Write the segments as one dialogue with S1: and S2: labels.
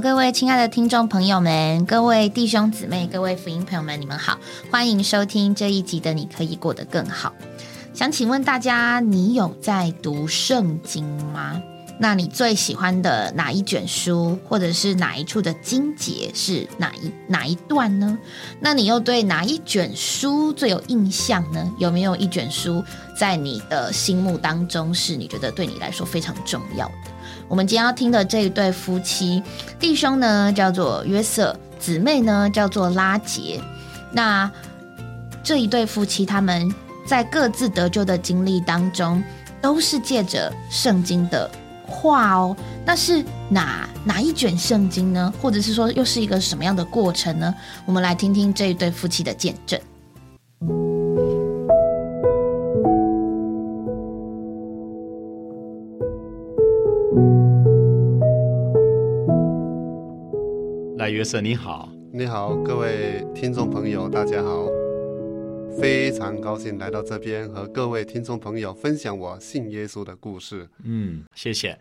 S1: 各位亲爱的听众朋友们，各位弟兄姊妹，各位福音朋友们，你们好，欢迎收听这一集的《你可以过得更好》。想请问大家，你有在读圣经吗？那你最喜欢的哪一卷书，或者是哪一处的经节是哪一哪一段呢？那你又对哪一卷书最有印象呢？有没有一卷书在你的心目当中是你觉得对你来说非常重要的？我们今天要听的这一对夫妻，弟兄呢叫做约瑟，姊妹呢叫做拉杰。那这一对夫妻，他们在各自得救的经历当中，都是借着圣经的。话哦，那是哪哪一卷圣经呢？或者是说，又是一个什么样的过程呢？我们来听听这一对夫妻的见证。
S2: 约瑟，你好，
S3: 你好，各位听众朋友，大家好，非常高兴来到这边和各位听众朋友分享我信耶稣的故事。
S2: 嗯，谢谢。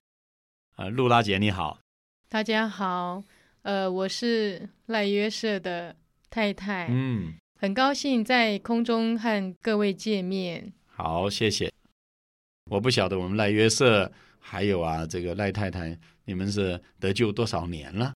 S2: 呃，露拉姐你好，
S4: 大家好，呃，我是赖约瑟的太太，嗯，很高兴在空中和各位见面。
S2: 好，谢谢。我不晓得我们赖约瑟还有啊，这个赖太太，你们是得救多少年了？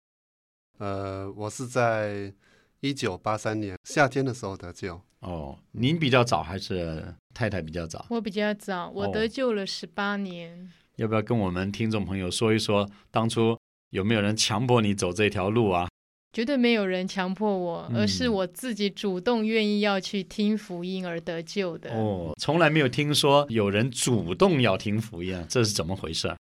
S3: 呃，我是在一九八三年夏天的时候得救。
S2: 哦，您比较早还是太太比较早？
S4: 我比较早，我得救了十八年。
S2: 要不要跟我们听众朋友说一说，当初有没有人强迫你走这条路啊？
S4: 绝对没有人强迫我，而是我自己主动愿意要去听福音而得救的。
S2: 哦，从来没有听说有人主动要听福音，这是怎么回事？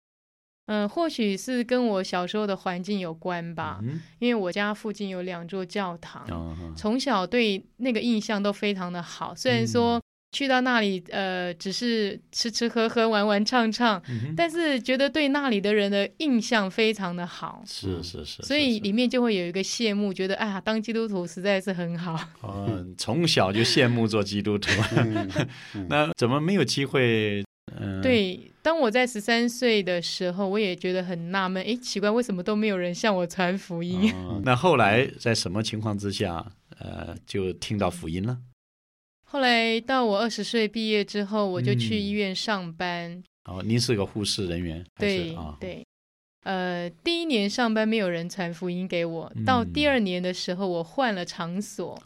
S4: 嗯，或许是跟我小时候的环境有关吧。嗯，因为我家附近有两座教堂，从小对那个印象都非常的好。虽然说。去到那里，呃，只是吃吃喝喝、玩玩唱唱，但是觉得对那里的人的印象非常的好。
S2: 是是是，
S4: 所以里面就会有一个羡慕，觉得哎呀，当基督徒实在是很好。
S2: 嗯，从小就羡慕做基督徒。那怎么没有机会？
S4: 嗯，对，当我在十三岁的时候，我也觉得很纳闷，哎，奇怪，为什么都没有人向我传福音？
S2: 那后来在什么情况之下，呃，就听到福音了？
S4: 后来到我二十岁毕业之后，我就去医院上班。
S2: 哦，您是个护士人员？
S4: 对对。呃，第一年上班没有人传福音给我，到第二年的时候，我换了场所，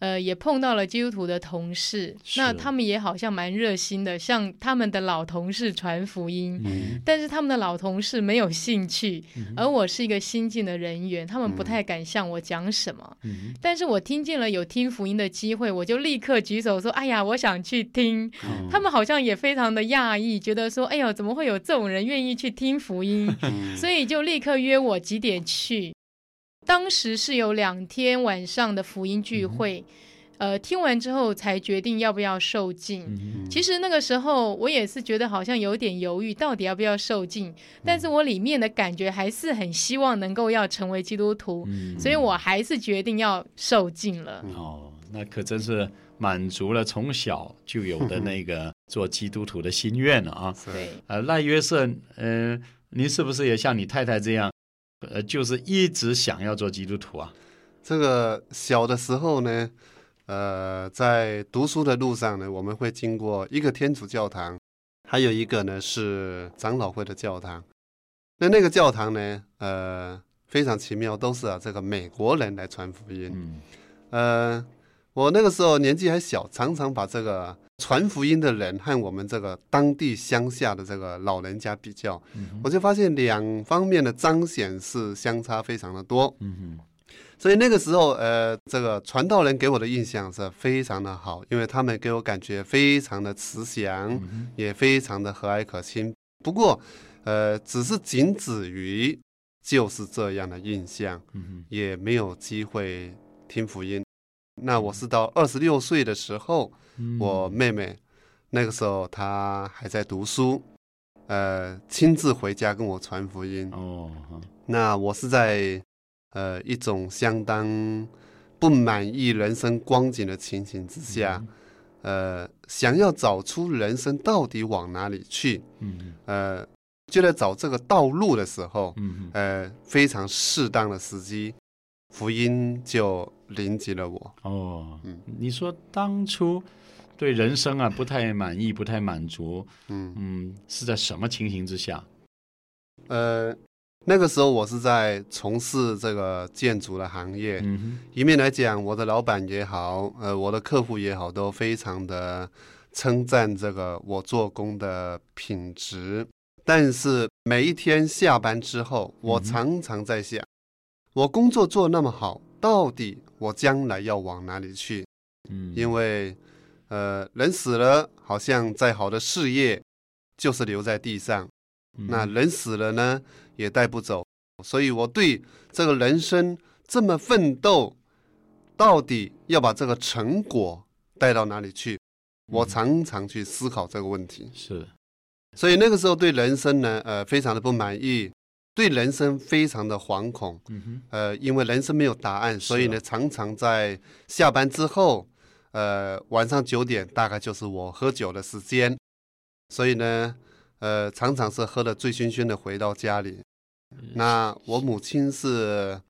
S4: 呃，也碰到了基督徒的同事，那他们也好像蛮热心的，向他们的老同事传福音，但是他们的老同事没有兴趣，而我是一个新进的人员，他们不太敢向我讲什么，但是我听见了有听福音的机会，我就立刻举手说：“哎呀，我想去听。”他们好像也非常的讶异，觉得说：“哎呦，怎么会有这种人愿意去听福音？” 所以就立刻约我几点去。当时是有两天晚上的福音聚会，呃，听完之后才决定要不要受浸。其实那个时候我也是觉得好像有点犹豫，到底要不要受浸。但是我里面的感觉还是很希望能够要成为基督徒，所以我还是决定要受浸了。
S2: 哦，那可真是满足了从小就有的那个做基督徒的心愿了啊！
S4: 对，
S2: 呃，赖约瑟，嗯。您是不是也像你太太这样，呃，就是一直想要做基督徒啊？
S3: 这个小的时候呢，呃，在读书的路上呢，我们会经过一个天主教堂，还有一个呢是长老会的教堂。那那个教堂呢，呃，非常奇妙，都是啊这个美国人来传福音。嗯，呃，我那个时候年纪还小，常常把这个。传福音的人和我们这个当地乡下的这个老人家比较，我就发现两方面的彰显是相差非常的多。嗯所以那个时候，呃，这个传道人给我的印象是非常的好，因为他们给我感觉非常的慈祥，也非常的和蔼可亲。不过，呃，只是仅止于就是这样的印象，也没有机会听福音。那我是到二十六岁的时候。我妹妹那个时候她还在读书，呃，亲自回家跟我传福音。哦，那我是在呃一种相当不满意人生光景的情形之下，呃，想要找出人生到底往哪里去。嗯，呃，就在找这个道路的时候，嗯呃，非常适当的时机，福音就临及了我。
S2: 哦，嗯，你说当初对人生啊不太满意，不太满足，嗯嗯，是在什么情形之下？
S3: 呃，那个时候我是在从事这个建筑的行业，嗯一面来讲，我的老板也好，呃，我的客户也好，都非常的称赞这个我做工的品质。但是每一天下班之后，我常常在想，我工作做那么好，到底我将来要往哪里去？嗯，因为，呃，人死了，好像再好的事业，就是留在地上；那人死了呢，也带不走。所以我对这个人生这么奋斗，到底要把这个成果带到哪里去？我常常去思考这个问题。
S2: 是。
S3: 所以那个时候对人生呢，呃，非常的不满意，对人生非常的惶恐，嗯哼呃，因为人生没有答案，所以呢，常常在下班之后，呃，晚上九点大概就是我喝酒的时间，所以呢，呃，常常是喝得醉醺醺的回到家里，那我母亲是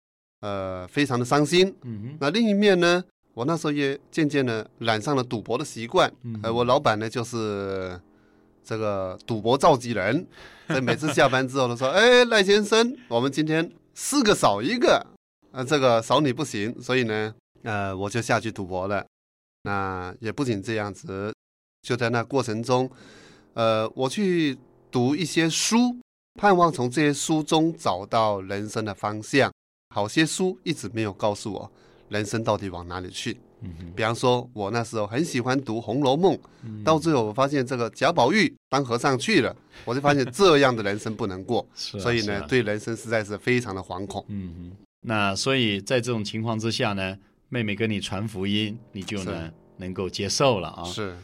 S3: 呃非常的伤心，那另一面呢，我那时候也渐渐的染上了赌博的习惯，呃，我老板呢就是。这个赌博召集人，所以每次下班之后都说：“哎，赖先生，我们今天四个少一个，啊，这个少你不行。”所以呢，呃，我就下去赌博了。那也不仅这样子，就在那过程中，呃，我去读一些书，盼望从这些书中找到人生的方向。好些书一直没有告诉我人生到底往哪里去。比方说，我那时候很喜欢读《红楼梦》，到最后我发现这个贾宝玉当和尚去了，我就发现 这样的人生不能过，所以呢，对人生实在是非常的惶恐。
S2: 嗯哼，那所以在这种情况之下呢，妹妹跟你传福音，你就能能够接受了啊。
S3: 是。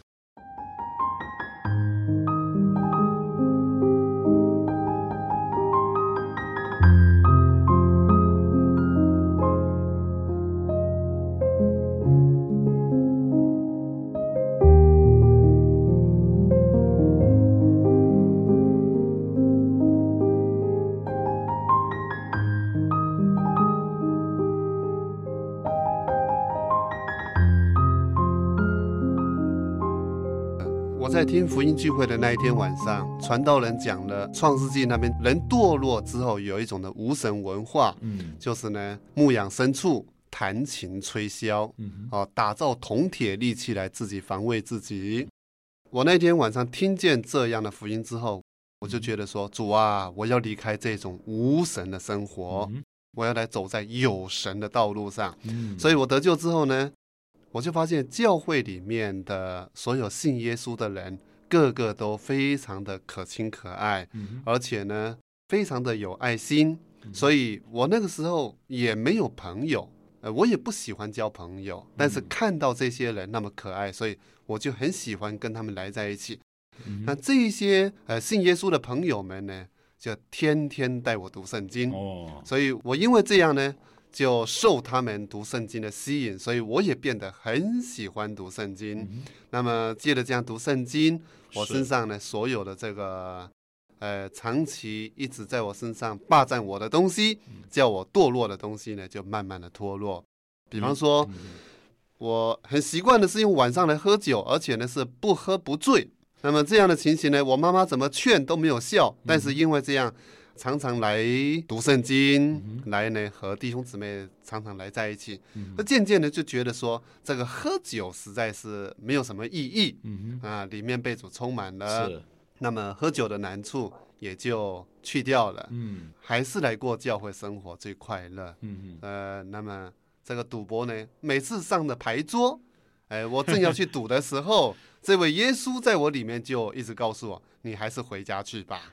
S3: 在听福音聚会的那一天晚上，传道人讲了创世纪那边人堕落之后有一种的无神文化，嗯，就是呢牧养牲畜、弹琴吹箫，嗯，哦，打造铜铁利器来自己防卫自己。我那天晚上听见这样的福音之后，我就觉得说，主啊，我要离开这种无神的生活，我要来走在有神的道路上。嗯，所以我得救之后呢。我就发现教会里面的所有信耶稣的人，个个都非常的可亲可爱，而且呢，非常的有爱心。所以我那个时候也没有朋友，呃，我也不喜欢交朋友。但是看到这些人那么可爱，所以我就很喜欢跟他们来在一起。那这些呃信耶稣的朋友们呢，就天天带我读圣经。哦，所以我因为这样呢。就受他们读圣经的吸引，所以我也变得很喜欢读圣经。那么借着这样读圣经，我身上呢所有的这个呃长期一直在我身上霸占我的东西，叫我堕落的东西呢，就慢慢的脱落。比方说，我很习惯的是用晚上来喝酒，而且呢是不喝不醉。那么这样的情形呢，我妈妈怎么劝都没有效。但是因为这样。常常来读圣经，来呢和弟兄姊妹常常来在一起，那渐渐的就觉得说这个喝酒实在是没有什么意义，啊，里面被主充满了，那么喝酒的难处也就去掉了，嗯，还是来过教会生活最快乐，嗯呃，那么这个赌博呢，每次上的牌桌，哎，我正要去赌的时候。这位耶稣在我里面就一直告诉我：“你还是回家去吧。”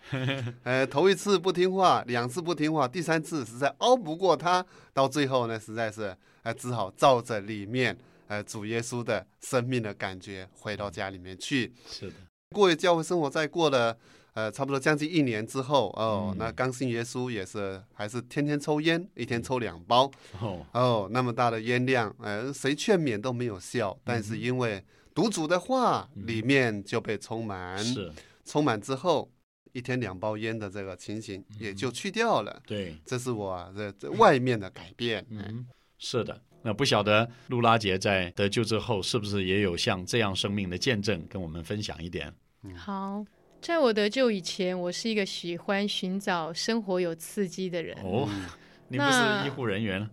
S3: 呃，头一次不听话，两次不听话，第三次实在熬不过他，到最后呢，实在是呃只好照着里面呃主耶稣的生命的感觉回到家里面去。
S2: 是的，
S3: 过教会生活，在过了呃差不多将近一年之后，哦，那刚信耶稣也是还是天天抽烟，一天抽两包。哦哦，那么大的烟量，呃，谁劝勉都没有效。但是因为读主的话，里面就被充满，
S2: 是充
S3: 满之后，一天两包烟的这个情形也就去掉了。
S2: 对，
S3: 这是我这外面的改变。
S2: 嗯，是的。那不晓得露拉杰在得救之后，是不是也有像这样生命的见证，跟我们分享一点？
S4: 嗯好，在我得救以前，我是一个喜欢寻找生活有刺激的人。
S2: 哦，你不是医护人员？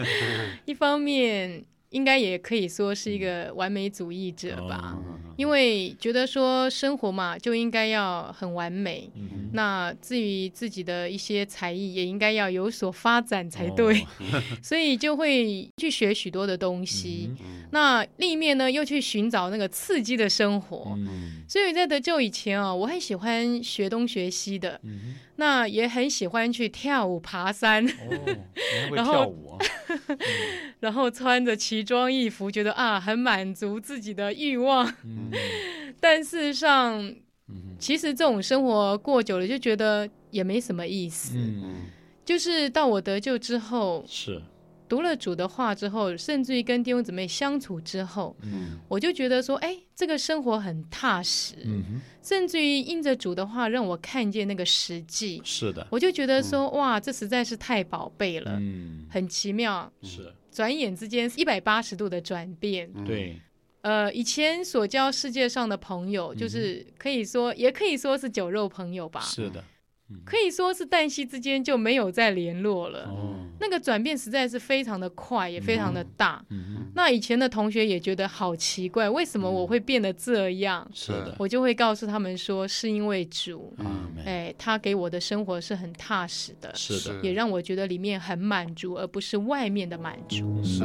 S4: 一方面。应该也可以说是一个完美主义者吧，因为觉得说生活嘛就应该要很完美，那至于自己的一些才艺也应该要有所发展才对，所以就会去学许多的东西。那另一面呢，又去寻找那个刺激的生活。所以在得救以前啊，我很喜欢学东学西的，那也很喜欢去跳舞、爬山。
S2: 哦，然后跳舞啊，
S4: 然后穿着奇装异服，觉得啊，很满足自己的欲望。但事实上，其实这种生活过久了，就觉得也没什么意思。嗯，就是到我得救之后，
S2: 是。
S4: 读了主的话之后，甚至于跟弟兄姊妹相处之后，嗯，我就觉得说，哎，这个生活很踏实，嗯甚至于应着主的话，让我看见那个实际，
S2: 是的，
S4: 我就觉得说，哇，这实在是太宝贝了，嗯，很奇妙，
S2: 是，
S4: 转眼之间一百八十度的转变，
S2: 对，
S4: 呃，以前所交世界上的朋友，就是可以说，也可以说是酒肉朋友吧，
S2: 是的。
S4: 可以说是旦夕之间就没有再联络了。那个转变实在是非常的快，也非常的大。那以前的同学也觉得好奇怪，为什么我会变得这样？
S2: 是的，
S4: 我就会告诉他们说，是因为主，哎，他给我的生活是很踏实的，
S2: 是的，
S4: 也让我觉得里面很满足，而不是外面的满足。
S3: 是。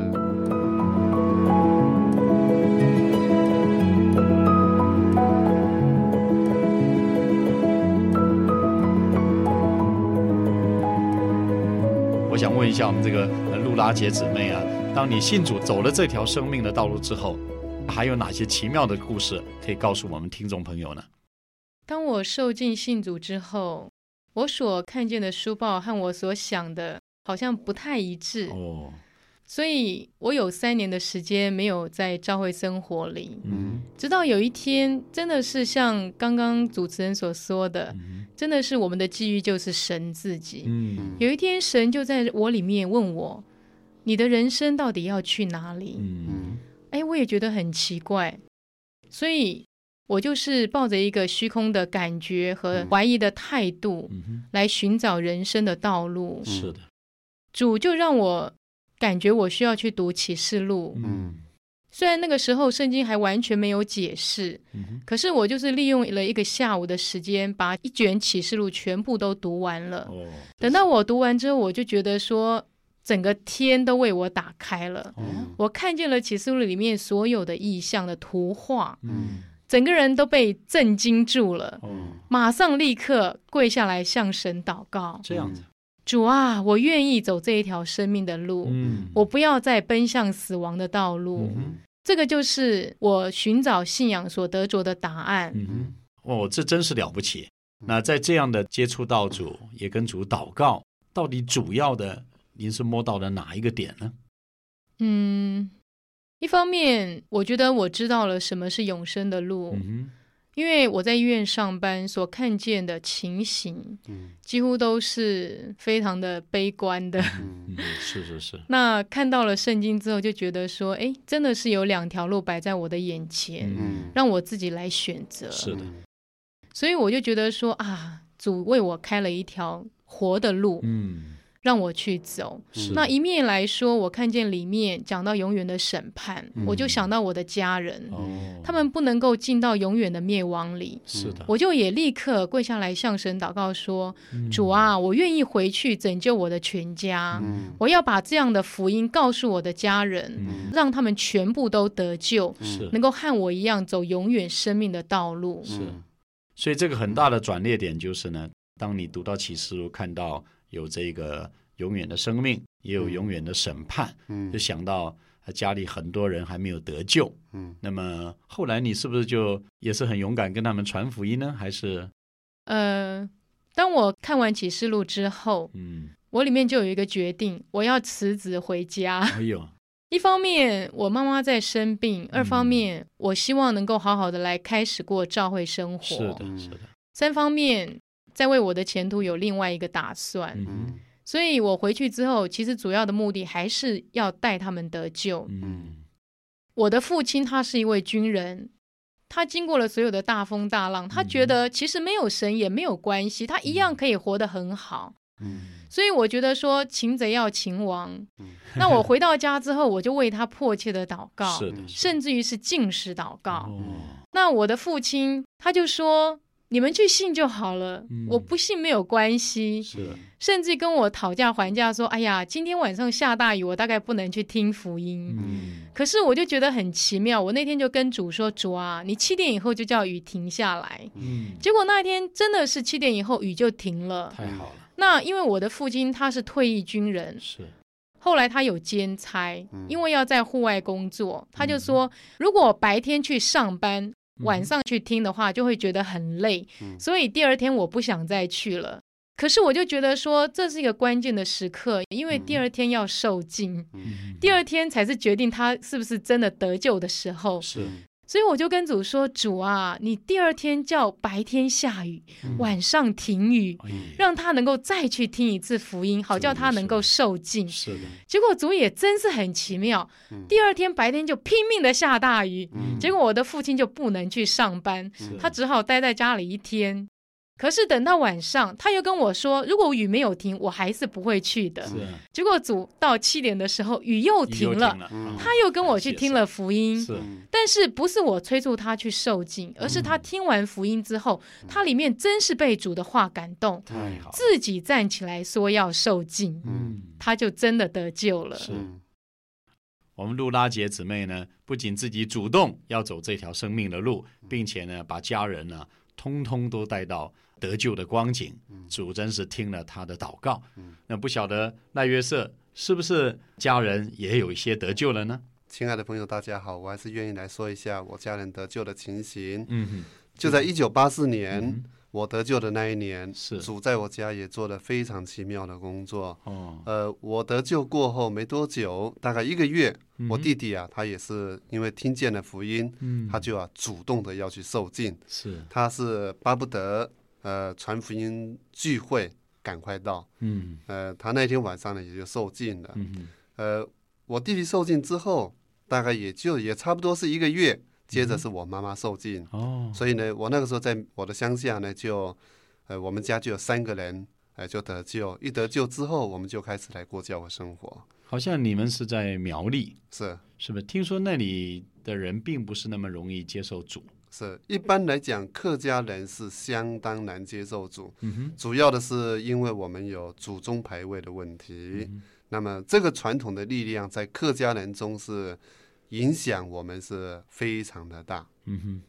S2: 想问一下我们这个露拉姐姊妹啊，当你信主走了这条生命的道路之后，还有哪些奇妙的故事可以告诉我们听众朋友呢？
S4: 当我受尽信主之后，我所看见的书报和我所想的好像不太一致哦。所以我有三年的时间没有在教会生活里，嗯，直到有一天，真的是像刚刚主持人所说的，真的是我们的机遇就是神自己，嗯，有一天神就在我里面问我，你的人生到底要去哪里？嗯，哎，我也觉得很奇怪，所以我就是抱着一个虚空的感觉和怀疑的态度来寻找人生的道路。
S2: 是的，
S4: 主就让我。感觉我需要去读启示录，嗯，虽然那个时候圣经还完全没有解释，嗯，可是我就是利用了一个下午的时间，把一卷启示录全部都读完了。哦，等到我读完之后，我就觉得说，整个天都为我打开了，我看见了启示录里面所有的意象的图画，嗯，整个人都被震惊住了，哦，马上立刻跪下来向神祷告，
S2: 这样子。
S4: 主啊，我愿意走这一条生命的路，嗯，我不要再奔向死亡的道路。这个就是我寻找信仰所得着的答案。嗯，
S2: 哦，这真是了不起。那在这样的接触到主，也跟主祷告，到底主要的您是摸到了哪一个点呢？
S4: 嗯，一方面，我觉得我知道了什么是永生的路。嗯因为我在医院上班，所看见的情形，嗯，几乎都是非常的悲观的。
S2: 嗯，是是是。
S4: 那看到了圣经之后，就觉得说，哎，真的是有两条路摆在我的眼前，嗯，让我自己来选择。
S2: 是的。
S4: 所以我就觉得说，啊，主为我开了一条活的路。嗯。让我去走，那一面来说，我看见里面讲到永远的审判，我就想到我的家人，他们不能够进到永远的灭亡里。
S2: 是的，
S4: 我就也立刻跪下来向神祷告说：“主啊，我愿意回去拯救我的全家，我要把这样的福音告诉我的家人，让他们全部都得救，能够和我一样走永远生命的道路。”
S2: 是，所以这个很大的转捩点就是呢，当你读到启示录，看到。有这个永远的生命，也有永远的审判。嗯，就想到家里很多人还没有得救。嗯，那么后来你是不是就也是很勇敢跟他们传福音呢？还是？
S4: 呃，当我看完启示录之后，嗯，我里面就有一个决定，我要辞职回家。
S2: 哎呦，
S4: 一方面我妈妈在生病，二方面我希望能够好好的来开始过教会生活。
S2: 是的，是的。
S4: 三方面在为我的前途有另外一个打算。
S3: 嗯
S4: 所以我回去之后，其实主要的目的还是要带他们得救。
S2: 嗯
S4: 我的父亲他是一位军人，他经过了所有的大风大浪，他觉得其实没有神也没有关系，他一样可以活得很好。
S3: 嗯
S4: 所以我觉得说擒贼要擒王。那我回到家之后，我就为他迫切的祷告，甚至于是进食祷告。
S2: 哦
S4: 那我的父亲他就说：“你们去信就好了，
S2: 嗯
S4: 我不信没有关系。”
S2: 是，
S4: 甚至跟我讨价还价说：“哎呀，今天晚上下大雨，我大概不能去听福音。
S2: 嗯
S4: 可是我就觉得很奇妙，我那天就跟主说：“主啊，你七点以后就叫雨停下来。”
S2: 嗯，
S4: 结果那一天真的是七点以后雨就停了。
S2: 太好了，
S4: 那因为我的父亲他是退役军人，
S2: 是
S4: 后来他有兼差，
S3: 嗯
S4: 因为要在户外工作，他就说，如果白天去上班，晚上去听的话，就会觉得很累，
S3: 嗯。
S4: 所以第二天我不想再去了。可是我就觉得说，这是一个关键的时刻，因为第二天要受尽，
S2: 嗯。
S4: 第二天才是决定他是不是真的得救的时候。
S2: 是
S4: 所以我就跟主说：“主啊，你第二天叫白天下雨，晚上停雨，
S2: 哎
S4: 让他能够再去听一次福音，好叫他能够受尽。”
S2: 是的，
S4: 结果主也真是很奇妙，
S3: 嗯。
S4: 第二天白天就拼命的下大雨，
S3: 嗯。
S4: 结果我的父亲就不能去上班，他只好待在家里一天。可是等到晚上，他又跟我说，如果雨没有停，我还是不会去的。
S2: 是
S4: 结果主到七点的时候，雨又停了，
S3: 嗯。
S4: 他又跟我去听了福音。
S2: 是。
S3: 嗯
S4: 但是不是我催促他去受尽，而是他听完福音之后，他里面真是被主的话感动，
S2: 太好，
S4: 自己站起来说要受尽，
S2: 嗯，
S4: 他就真的得救了。
S2: 是。
S3: 嗯。
S2: 我们路拉姐姊妹呢，不仅自己主动要走这条生命的路，并且呢，把家人呢，通通都带到得救的光景。主真是听了他的祷告。那不晓得赖约瑟是不是家人也有一些得救了呢？
S3: 亲爱的朋友，大家好，我还是愿意来说一下我家人得救的情形。
S2: 嗯
S3: 就在一九八四年，
S2: 嗯
S3: 我得救的那一年，
S2: 是
S3: 主在我家也做了非常奇妙的工作。
S2: 哦，
S3: 呃，我得救过后没多久，大概一个月，我弟弟啊，他也是因为听见了福音，
S2: 嗯
S3: 他就啊主动的要去受尽，
S2: 是
S3: 他是巴不得呃传福音聚会赶快到，
S2: 嗯
S3: 呃，他那天晚上呢也就受尽了。
S2: 嗯
S3: 呃，我弟弟受尽之后，大概也就也差不多是一个月，接
S2: 嗯
S3: 着是我妈妈受尽。
S2: 哦
S3: 所以呢，我那个时候在我的乡下呢，就呃我们家就有三个人，哎、就得救。一得救之后，我们就开始来过教会生活。
S2: 好像你们是在苗栗，
S3: 是
S2: 是不是？听说那里的人并不是那么容易接受主。
S3: 是，一般来讲，客家人是相当难接受主，
S2: 嗯，
S3: 主要的是因为我们有祖宗牌位的问题。那么这个传统的力量在客家人中是影响我们是非常的大。
S2: 嗯哼。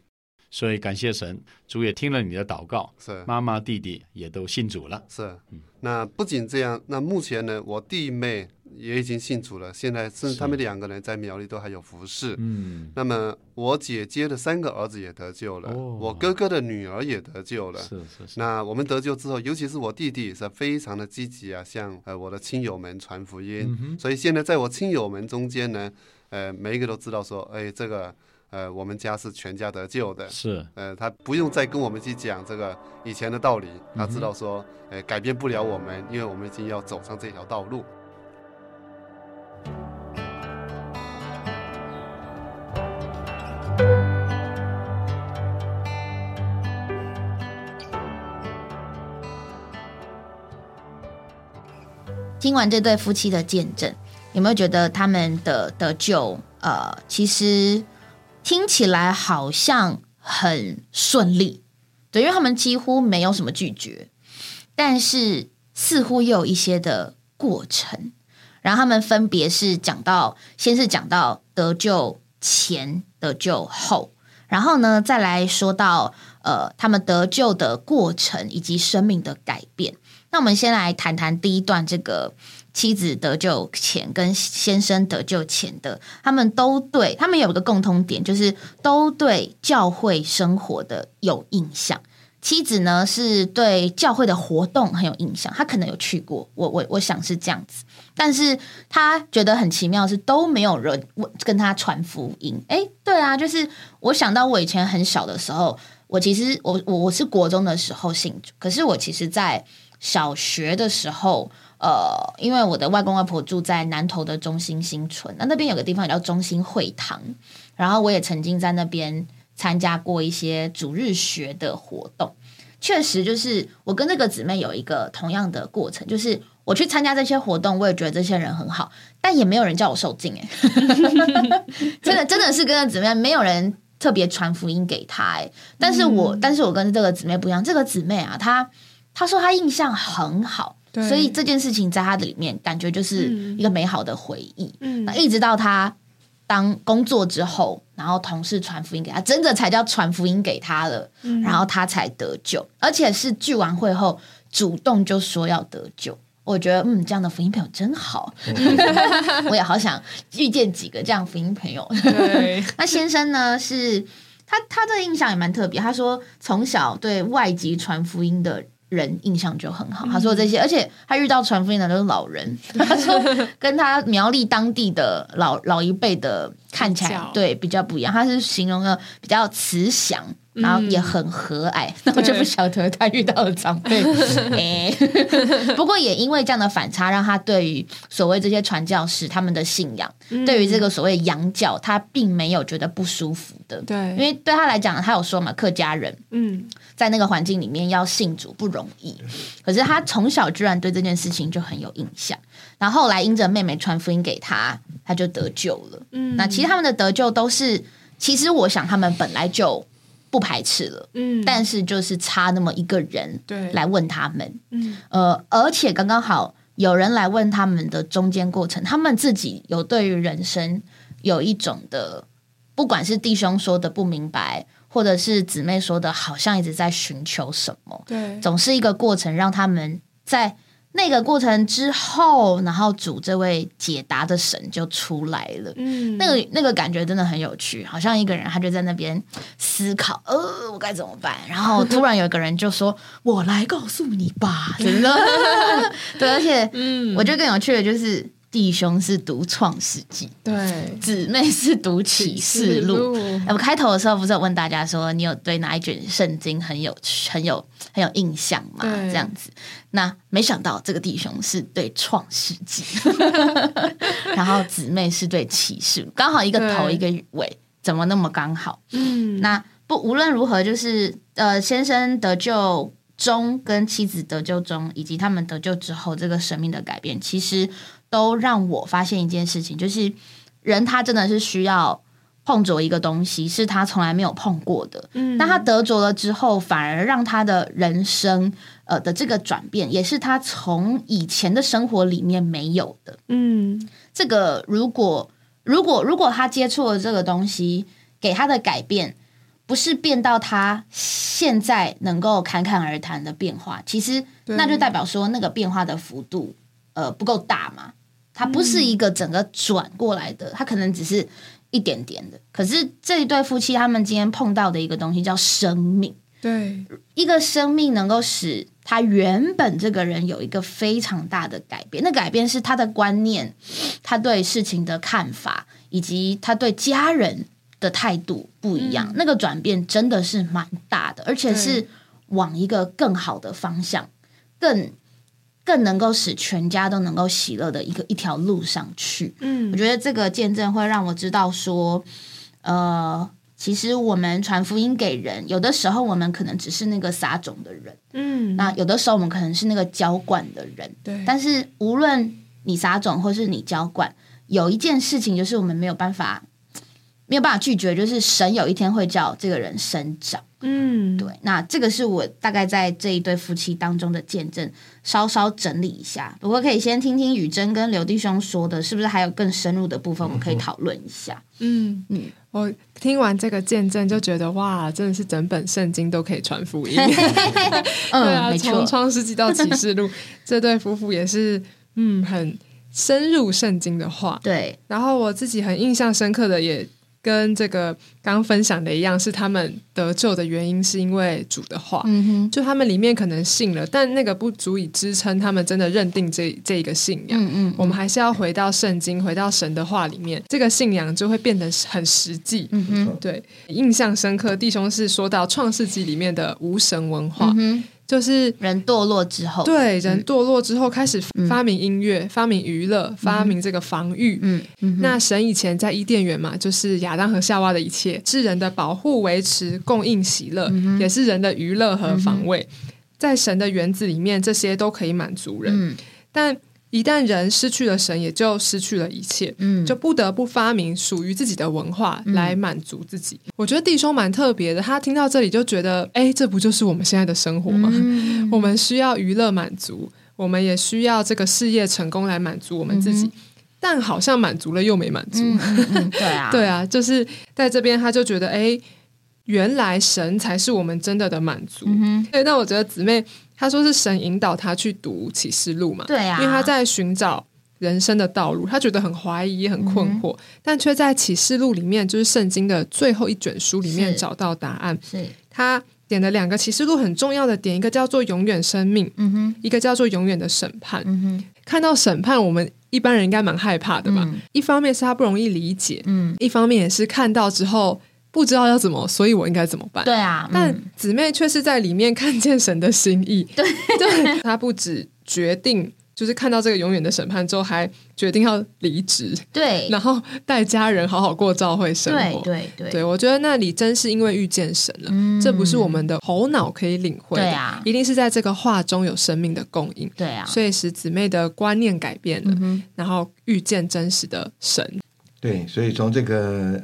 S2: 所以感谢神，主也听了你的祷告，
S3: 是
S2: 妈妈弟弟也都信主了。
S3: 是，那不仅这样，那目前呢，我弟妹也已经信主了，现在甚至他们两个人在苗栗都还有服侍。
S2: 嗯，
S3: 那么我姐姐的三个儿子也得救了，
S2: 哦
S3: 我哥哥的女儿也得救了。
S2: 是是是，
S3: 那我们得救之后，尤其是我弟弟是非常的积极啊，向呃我的亲友们传福音。
S2: 嗯
S3: 所以现在在我亲友们中间呢，呃，每一个都知道说，哎，这个呃我们家是全家得救的。
S2: 是
S3: 呃，他不用再跟我们去讲这个以前的道理，他知道说，呃，改变不了我们，因为我们已经要走上这条道路。
S1: 听完这对夫妻的见证，有没有觉得他们的得救，呃，其实听起来好像很顺利，对，因为他们几乎没有什么拒绝，但是似乎又有一些的过程。然后他们分别是讲到，先是讲到得救前、得救后，然后呢，再来说到呃他们得救的过程以及生命的改变。那我们先来谈谈第一段，这个妻子得救前跟先生得救前的，他们都对他们有一个共通点，就是都对教会生活的有印象。妻子呢是对教会的活动很有印象，他可能有去过，我我我想是这样子，但是他觉得很奇妙是都没有人问跟他传福音。诶，对啊，就是我想到我以前很小的时候，我其实我我我是国中的时候信主，可是我其实在小学的时候，呃，因为我的外公外婆住在南投的中心新村，那那边有个地方叫中心会堂，然后我也曾经在那边参加过一些主日学的活动。确实，就是我跟这个姊妹有一个同样的过程，就是我去参加这些活动，我也觉得这些人很好，但也没有人叫我受敬哎，真的真的是跟姊妹没有人。特别传福音给他哎，但是我但是我跟这个姊妹不一样，这个姊妹啊，她她说他印象很好，所以这件事情在他的里面感觉就是一个美好的回忆。嗯，那一直到他当工作之后，然后同事传福音给他，真的才叫传福音给他了，然后他才得救，而且是聚完会后主动就说要得救。我觉得嗯，这样的福音朋友真好，我也好想遇见几个这样福音朋友。
S4: 对，
S1: 那先生呢？是他他的印象也蛮特别。他说从小对外籍传福音的人印象就很好。他说这些，而且他遇到传福音的都是老人。他说跟他苗栗当地的老老一辈的看起来对比较不一样。他是形容的比较慈祥。然后也很和蔼，那我就不晓得他遇到了长辈。不过也因为这样的反差，让他对于所谓这些传教士他们的信仰，对于这个所谓洋教，他并没有觉得不舒服的。
S4: 对，因
S1: 为对他来讲，他有说嘛，客家人嗯，在那个环境里面要信主不容易。可是他从小居然对这件事情就很有印象。然后后来因着妹妹传福音给他，他就得救了。嗯，那其实他们的得救都是，其实我想他们本来就。不排斥了，嗯，但是就是差那么一个人，
S4: 对，
S1: 来问他们，嗯，呃，而且刚刚好有人来问他们的中间过程，他们自己有对于人生有一种的，不管是弟兄说的不明白，或者是姊妹说的，好像一直在寻求什么，
S4: 对，
S1: 总是一个过程，让他们在。那个过程之后，然后主这位解答的神就出来了。嗯，那个那个感觉真的很有趣，好像一个人他就在那边思考，呃，我该怎么办？然后突然有一个人就说：“我来告诉你吧。”真的，对，而且，嗯，我觉得更有趣的就是。弟兄是读创世纪，
S4: 对，
S1: 姊妹是读启示录。我开头的时候不是有问大家说，你有对哪一卷圣经很有很有很有印象吗？这样子，那没想到这个弟兄是对创世纪，然后姊妹是对启示录，刚好一个头一个尾，怎么那么刚好？嗯，那不无论如何，就是呃，先生得救中跟妻子得救中，以及他们得救之后这个生命的改变，其实。都让我发现一件事情，就是人他真的是需要碰着一个东西，是他从来没有碰过的。嗯，但他得着了之后，反而让他的人生呃的这个转变，也是他从以前的生活里面没有的。嗯，这个如果如果如果他接触了这个东西，给他的改变不是变到他现在能够侃侃而谈的变化，其实那就代表说那个变化的幅度呃不够大嘛。它不是一个整个转过来的，它可能只是一点点的。可是这一对夫妻他们今天碰到的一个东西叫生命，
S4: 对，
S1: 一个生命能够使他原本这个人有一个非常大的改变。那改变是他的观念，他对事情的看法，以及他对家人的态度不一样。那个转变真的是蛮大的，而且是往一个更好的方向，更。更能够使全家都能够喜乐的一个一条路上去。嗯，我觉得这个见证会让我知道说，呃，其实我们传福音给人，有的时候我们可能只是那个撒种的人，嗯，那有的时候我们可能是那个浇灌的人，
S4: 对。
S1: 但是无论你撒种或是你浇灌，有一件事情就是我们没有办法，没有办法拒绝，就是神有一天会叫这个人生长。嗯，对，那这个是我大概在这一对夫妻当中的见证，稍稍整理一下。不过可以先听听雨珍跟刘弟兄说的，是不是还有更深入的部分，我们可以讨论一下。
S5: 嗯嗯，我听完这个见证就觉得哇，真的是整本圣经都可以传福音。对啊，从创世纪到启示录，这对夫妇也是嗯很深入圣经的话。
S1: 对，
S5: 然后我自己很印象深刻的也。跟这个刚刚分享的一样，是他们得救的原因是因为主的话，嗯哼，就他们里面可能信了，但那个不足以支撑他们真的认定这这一个信仰。嗯嗯，我们还是要回到圣经，回到神的话里面，这个信仰就会变得很实际。嗯哼，对，印象深刻，弟兄是说到创世纪里面的无神文化。就是
S1: 人堕落之后，
S5: 对人堕落之后开始发明音乐、发明娱乐、发明这个防御。嗯，那神以前在伊甸园嘛，就是亚当和夏娃的一切，是人的保护、维持、供应、喜乐，也是人的娱乐和防卫。在神的园子里面，这些都可以满足人，但。一旦人失去了神，也就失去了一切，嗯，就不得不发明属于自己的文化来满足自己。我觉得弟兄蛮特别的，他听到这里就觉得，哎，这不就是我们现在的生活吗？我们需要娱乐满足，我们也需要这个事业成功来满足我们自己，但好像满足了又没满足。
S1: 对啊，
S5: 对啊，就是在这边他就觉得，哎，原来神才是我们真的的满足。对，那我觉得姊妹。他说是神引导他去读启示录嘛？
S1: 对啊，
S5: 因为他在寻找人生的道路，他觉得很怀疑、很困惑，但却在启示录里面，就是圣经的最后一卷书里面找到答案。
S1: 是
S5: 他点了两个启示录很重要的点，一个叫做永远生命，嗯哼，一个叫做永远的审判。嗯哼，看到审判，我们一般人应该蛮害怕的吧？一方面是他不容易理解，嗯，一方面也是看到之后。不知道要怎么，所以我应该怎么办？
S1: 对啊，
S5: 但姊妹却是在里面看见神的心意。
S1: 对，
S5: 对，他不止决定，就是看到这个永远的审判之后，还决定要离职。
S1: 对，
S5: 然后带家人好好过教会生
S1: 活。对对
S5: 对，我觉得那里真是因为遇见神了。这不是我们的头脑可以领会的，一定是在这个话中有生命的供应。
S1: 对啊，
S5: 所以使姊妹的观念改变了，然后遇见真实的神。
S6: 对，所以从这个。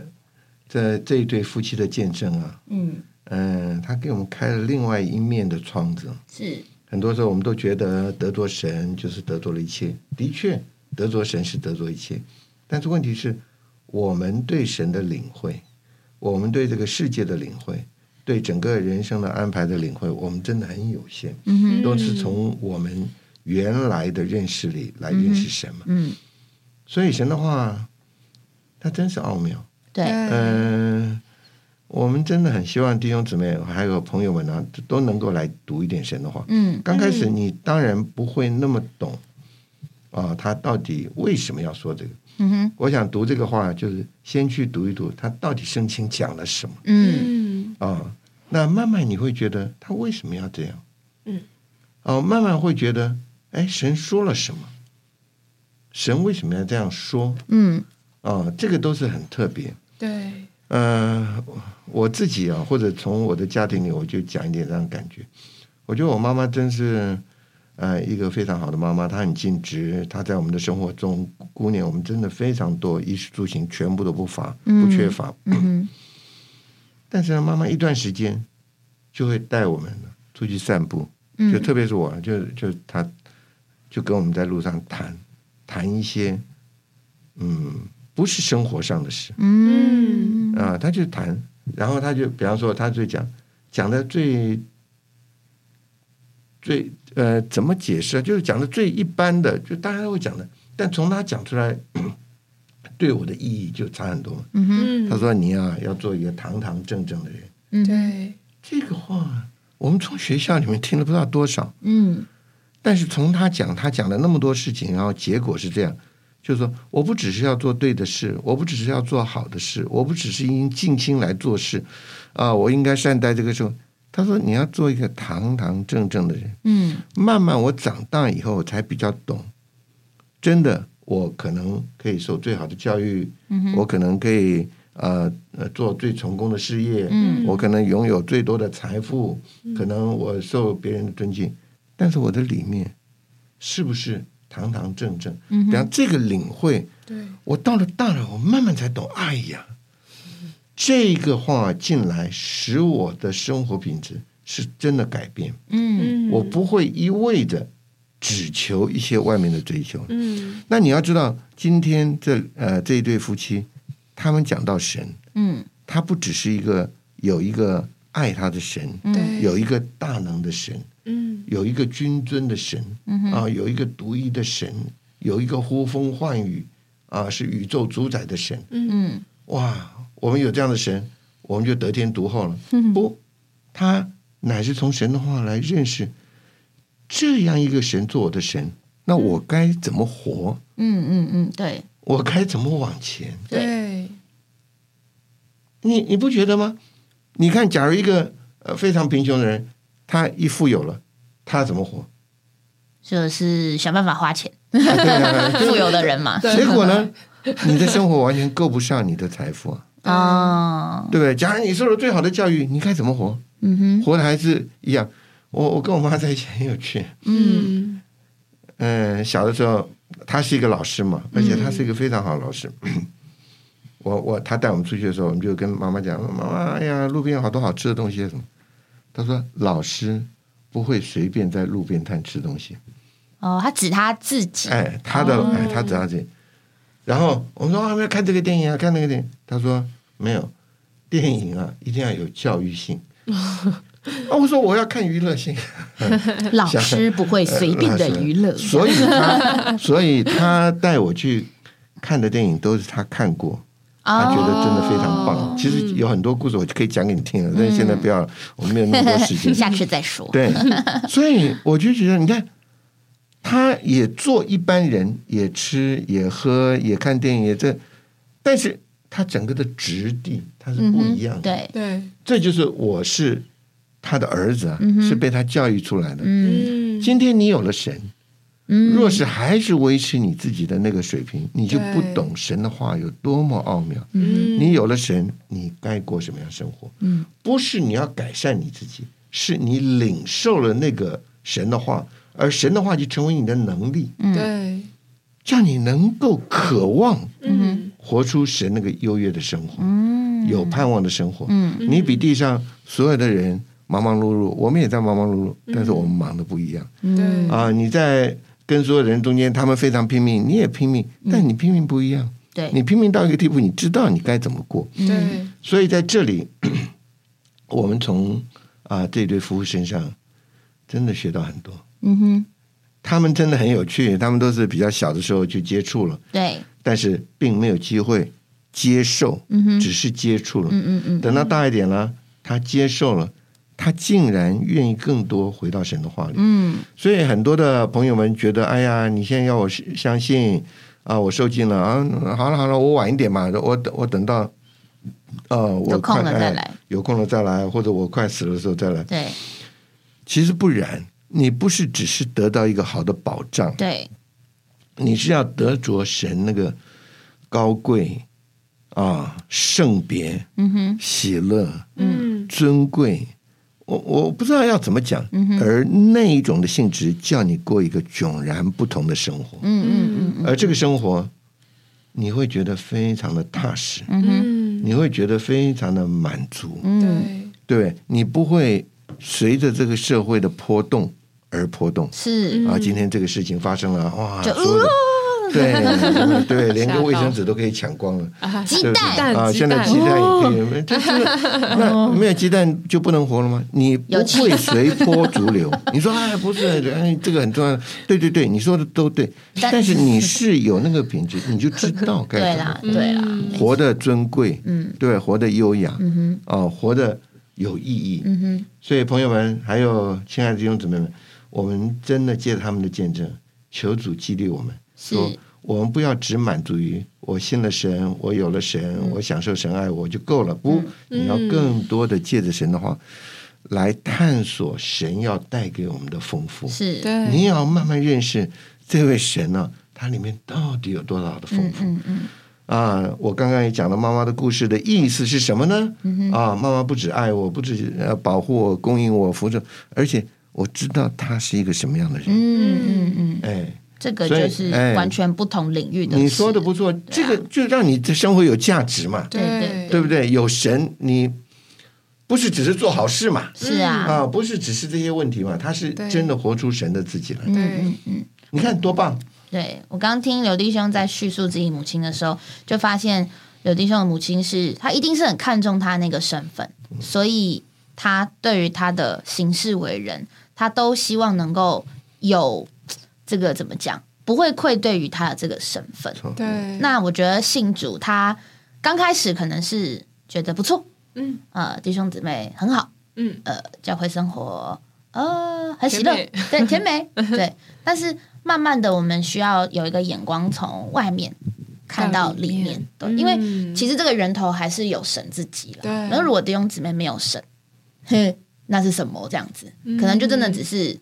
S6: 这这一对夫妻的见证啊，嗯嗯，他给我们开了另外一面的窗子。
S1: 是
S6: 很多时候我们都觉得得着神就是得着了一切，的确得着神是得着一切，但是问题是，我们对神的领会，我们对这个世界的领会，对整个人生的安排的领会，我们真的很有限。嗯都是从我们原来的认识里来认识神嘛。嗯，所以神的话，它真是奥妙。
S1: 对，
S6: 嗯，我们真的很希望弟兄姊妹还有朋友们呢，都能够来读一点神的话。嗯，刚开始你当然不会那么懂啊，他到底为什么要说这个？嗯哼，我想读这个话，就是先去读一读他到底圣经讲了什么。嗯，啊，那慢慢你会觉得他为什么要这样？嗯，哦，慢慢会觉得，哎，神说了什么？神为什么要这样说？嗯，啊，这个都是很特别。
S5: 对，
S6: 呃，我自己啊，或者从我的家庭里，我就讲一点这样感觉。我觉得我妈妈真是呃一个非常好的妈妈，她很尽职，她在我们的生活中姑娘我们真的非常多，衣食住行全部都不乏，不缺乏。嗯，但是呢，妈妈一段时间就会带我们出去散步，就特别是我，就就她就跟我们在路上谈谈一些，嗯。不是生活上的事，嗯啊，他就谈，然后他就比方说，他就讲讲的最最呃，怎么解释啊？就是讲的最一般的，就大家都会讲的，但从他讲出来，对我的意义就差很多。嗯哼，他说你啊，要做一个堂堂正正的人。
S5: 嗯，对，
S6: 这个话我们从学校里面听了不知道多少。嗯，但是从他讲，他讲了那么多事情，然后结果是这样。就是说，我不只是要做对的事，我不只是要做好的事，我不只是应尽心来做事，啊，我应该善待这个时候。他说，你要做一个堂堂正正的人。嗯，慢慢我长大以后才比较懂，真的，我可能可以受最好的教育，我可能可以呃呃做最成功的事业，嗯，我可能拥有最多的财富，可能我受别人的尊敬，但是我的里面是不是？堂堂正正，然后这个领会，我到了大了，我慢慢才懂。哎呀，这个话进来，使我的生活品质是真的改变。嗯，我不会一味的只求一些外面的追求。嗯，那你要知道，今天这呃这一对夫妻，他们讲到神，嗯，他不只是一个有一个爱他的神，有一个大能的神。嗯，有一个君尊的神，啊，有一个独一的神，有一个呼风唤雨，啊，是宇宙主宰的神。嗯，哇，我我们有这样的神，我们就得天独厚了。不，他乃是从神的话来认识这样一个神做我的神，那我该怎么活？
S1: 嗯嗯嗯，对，
S6: 我该怎么往前？
S5: 对，
S6: 你你不觉得吗？你看，假如一个呃非常贫穷的人，他一富有了，他怎么活？
S1: 就是想办法花钱。富有的人嘛，
S6: 结果呢，你的生活完全够不上你的财富啊，对不对？假如你受了最好的教育，你该怎么活？嗯哼，活的还是一样。我我跟我妈在一起很有趣，嗯嗯，小的时候，他是一个老师嘛，而且他是一个非常好的老师。我我他带我们出去的时候，我们就跟妈妈讲：“妈妈，哎呀，路边有好多好吃的东西什么。”他说：“老师不会随便在路边摊吃东西。”
S1: 哦，他指他自己。
S6: 哎，他的哎，他指他自己。然后我们说啊，要看这个电影啊，看那个电影。他说没有，电影啊，一定要有教育性。啊，我说我要看娱乐性。
S1: 老师不会随便的娱乐。
S6: 所以他，所以他带我去看的电影都是他看过，他觉得真的非常棒。其实有很多故事我可以讲给你听了，但是现在不要，我们没有那么多时间，
S1: 下次再说。
S6: 对，所以我就觉得，你看。他也做一般人，也吃也喝也看电影也这，但是他整个的质地他是不一样的。
S1: 对
S5: 对，
S6: 这就是我是他的儿子啊，是被他教育出来的。嗯，今天你有了神，若是还是维持你自己的那个水平，你就不懂神的话有多么奥妙。嗯，你有了神，你该过什么样生活？嗯，不是你要改善你自己，是你领受了那个神的话。而神的话就成为你的能力，
S5: 对，
S6: 叫你能够渴望，嗯，活出神那个优越的生活，嗯，有盼望的生活，嗯，你比地上所有的人忙忙碌碌，我们也在忙忙碌碌，但是我们忙的不一样，
S5: 对。
S6: 啊，你在跟所有人中间，他们非常拼命，你也拼命，但你拼命不一样，
S1: 对，
S6: 你拼命到一个地步，你知道你该怎么过，
S5: 对，
S6: 所以在这里，我们从啊这对夫妇身上真的学到很多。嗯哼，他们真的很有趣，他们都是比较小的时候就接触了，
S1: 对，
S6: 但是并没有机会接受，嗯哼，只是接触了，嗯嗯嗯，等到大一点了，他接受了，他竟然愿意更多回到神的话里，嗯，所以很多的朋友们觉得，哎呀，你现在要我相信啊，我受尽了啊，好了好了，我晚一点嘛，我等我等到，呃，
S1: 有空了再来，
S6: 有空了再来，或者我快死的时候再来，
S1: 对，
S6: 其实不然。你不是只是得到一个好的保障，
S1: 对，
S6: 你是要得着神那个高贵啊、圣别、嗯哼、喜乐、嗯、尊贵。我我不知道要怎么讲，而那一种的性质叫你过一个迥然不同的生活，嗯嗯嗯，而这个生活你会觉得非常的踏实，嗯哼，你会觉得非常的满足，
S5: 嗯，
S6: 对，你不会。随着这个社会的波动而波动，
S1: 是。
S6: 啊，今天这个事情发生了，哇，所有的 对 对，连个卫生纸都可以抢光了，
S1: 鸡蛋
S6: 啊，现在鸡蛋也可以，就是那没有鸡蛋就不能活了吗？你不会随波逐流。你说哎，不是，哎，这个很重要。对对对，你说的都对，但是你是有那个品质，你就知道该怎么
S1: 对啦，
S6: 活得尊贵，嗯，对，活得优雅，嗯哼，哦，活得。有意义，嗯哼，所以朋友们，还有亲爱的弟兄姊妹们，我们真的借他们的见证，求主激励我们，说我们不要只满足于我信了神，我有了神，我享受神爱我就够了，不，你要更多的借着神的话来探索神要带给我们的丰富，
S1: 是，
S6: 你也要慢慢认识这位神呢，它里面到底有多少的丰富，嗯嗯。啊，我刚刚也讲了妈妈的故事的意思是什么呢？啊，妈妈不止爱我，不止呃保护我、供应我、扶着，而且我知道他是一个什么样的人。嗯嗯嗯，哎，
S1: 这个就是完全不同领域的。
S6: 你说的不错，这个就让你的生活有价值嘛？
S1: 对对，
S6: 对不对？有神，你不是只是做好事嘛？
S1: 是啊，
S6: 啊，不是只是这些问题嘛？他是真的活出神的自己来。
S5: 嗯嗯
S6: 嗯，你看多棒！
S1: 对我刚听刘弟兄在叙述自己母亲的时候，就发现刘弟兄的母亲是他一定是很看重他那个身份，所以他对于他的行事为人，他都希望能够有这个怎么讲，不会愧对于他的这个身份。
S5: 对，
S1: 那我觉得信主，他刚开始可能是觉得不错，嗯，呃，弟兄姊妹很好，嗯，呃，教会生活呃很喜乐，对，甜美，对。但是慢慢的，我们需要有一个眼光从外面看到里面，对，因为其实这个源头还是有神自己了。那如果弟兄姊妹没有神，嘿，那是什么？这样子，可能就真的只是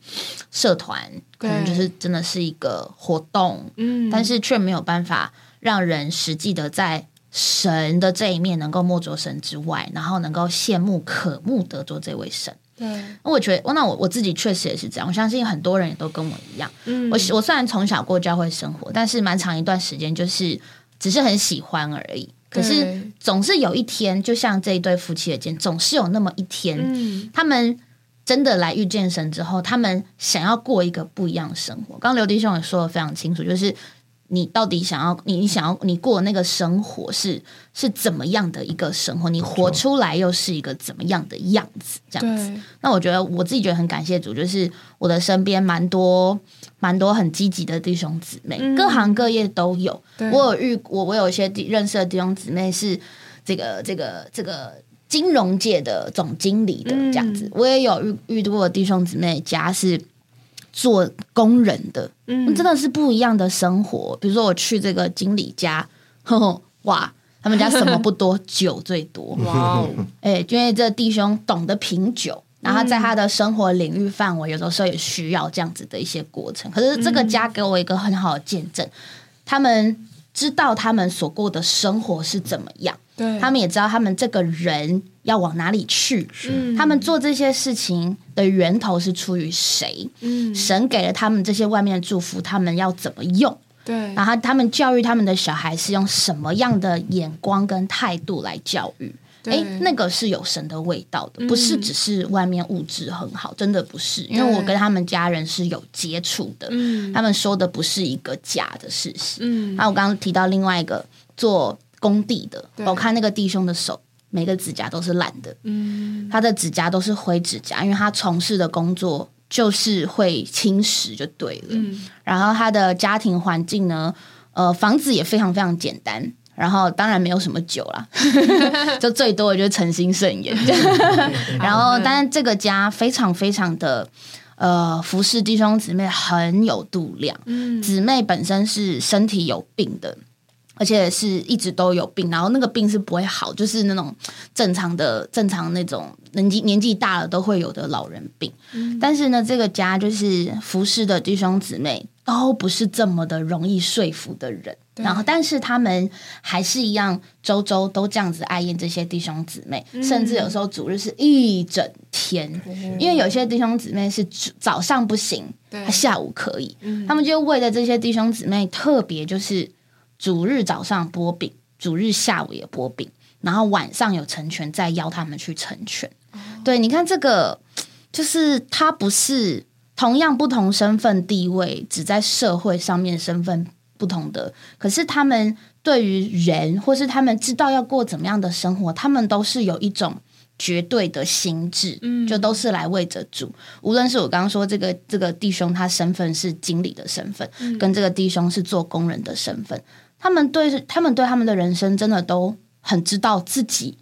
S1: 社团，可能就是真的是一个活动，嗯，但是却没有办法让人实际的在。神的这一面能够摸着神之外，然后能够羡慕渴慕得着这位神。
S5: 对，
S1: 我觉得，那我我自己确实也是这样。我相信很多人也都跟我一样。嗯，我我虽然从小过教会生活，但是蛮长一段时间就是只是很喜欢而已。可是总是有一天，就像这一对夫妻的间，总是有那么一天，嗯他们真的来遇见神之后，他们想要过一个不一样的生活。刚刚刘弟兄也说的非常清楚，就是。你到底想要你想要你过那个生活是是怎么样的一个生活？你活出来又是一个怎么样的样子？这样子，那我觉得我自己觉得很感谢主，就是我的身边蛮多蛮多很积极的弟兄姊妹，各行各业都有。我有遇我我有一些认识的弟兄姊妹是这个这个这个金融界的总经理的这样子，我也有遇遇过弟兄姊妹家是。做工人的，嗯，真的是不一样的生活。比如说，我去这个经理家，哇，他们家什么不多，酒最多。哇哦，哎，因为这弟兄懂得品酒，然后在他的生活领域范围，有的时候也需要这样子的一些过程。可是这个家给我一个很好的见证，他们知道他们所过的生活是怎么样。
S5: 对，
S1: 他们也知道他们这个人要往哪里去，他们做这些事情的源头是出于谁？嗯，神给了他们这些外面的祝福，他们要怎么用？
S5: 对，
S1: 然后他们教育他们的小孩是用什么样的眼光跟态度来教育？哎，那个是有神的味道的，不是只是外面物质很好，真的不是。因为我跟他们家人是有接触的，他们说的不是一个假的事实。嗯，那我刚刚提到另外一个做。工地的，我看那个弟兄的手，每个指甲都是烂的，嗯，他的指甲都是灰指甲，因为他从事的工作就是会侵蚀，就对了。嗯，然后他的家庭环境呢，呃，房子也非常非常简单，然后当然没有什么酒啦，就最多的就是诚心圣言。然后，但是这个家非常非常的呃，服侍弟兄姊妹很有度量，嗯，姊妹本身是身体有病的。而且是一直都有病，然后那个病是不会好，就是那种正常的、正常那种年纪年纪大了都会有的老人病。但是呢，这个家就是服侍的弟兄姊妹都不是这么的容易说服的人。然后，但是他们还是一样周周都这样子爱宴这些弟兄姊妹，甚至有时候主日是一整天，因为有些弟兄姊妹是早上不行，他下午可以，他们就为了这些弟兄姊妹特别就是。主日早上播饼，主日下午也播饼，然后晚上有成全，再邀他们去成全。对，你看这个，就是他不是同样不同身份地位，只在社会上面身份不同的，可是他们对于人，或是他们知道要过怎么样的生活，他们都是有一种。绝对的心智，嗯，就都是来为着主。无论是我刚刚说这个这个弟兄，他身份是经理的身份，跟这个弟兄是做工人的身份，他们对他们对他们的人生真的都很知道自己。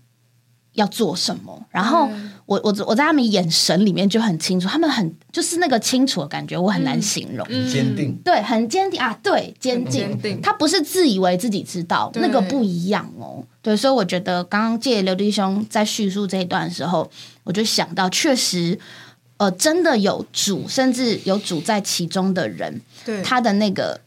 S1: 要做什么？然后我我我在他们眼神里面就很清楚，他们很就是那个清楚的感觉，我很难形容。
S6: 坚定，
S1: 对，很坚定啊，对，坚定。他不是自以为自己知道，那个不一样哦。对，所以我觉得刚刚借刘弟兄在叙述这一段的时候，我就想到，确实，呃，真的有主，甚至有主在其中的人，
S5: 对
S1: 他的那个。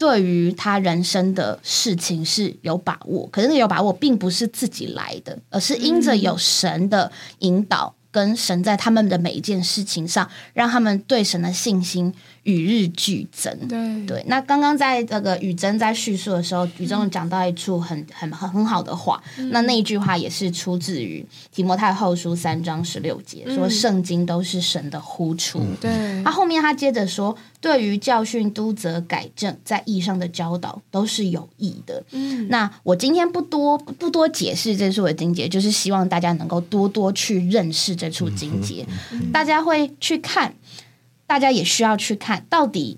S1: 对于他人生的事情是有把握，可是那有把握并不是自己来的，而是因着有神的引导。跟神在他们的每一件事情上，让他们对神的信心与日俱增。
S5: 对
S1: 对，那刚刚在这个雨珍在叙述的时候，雨珍讲到一处很很很很好的话，那那一句话也是出自于提摩太后书三章十六节，说圣经都是神的呼出。
S5: 对，
S1: 他后面他接着说，对于教训、督责、改正，在意义上的教导都是有益的。嗯，那我今天不多不多解释这处的经节，就是希望大家能够多多去认识。这处经节，大家会去看，大家也需要去看到底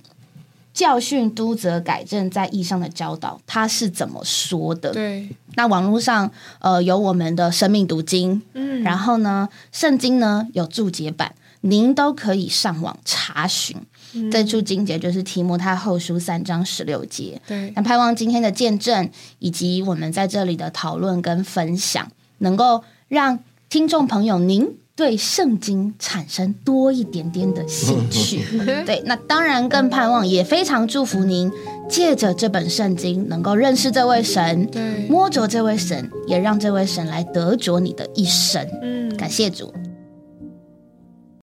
S1: 教训、督责、改正，在义上的教导，他是怎么说的？
S5: 对，
S1: 那网络上呃有我们的生命读经，嗯，然后呢，圣经呢有注解版，您都可以上网查询。这处经节就是提摩太后书三章十六节。
S5: 对，
S1: 那盼望今天的见证以及我们在这里的讨论跟分享，能够让听众朋友您。对圣经产生多一点点的兴趣，对，那当然更盼望，也非常祝福您，借着这本圣经能够认识这位神，
S5: 对，
S1: 摸着这位神，也让这位神来得着你的一生。嗯，感谢主。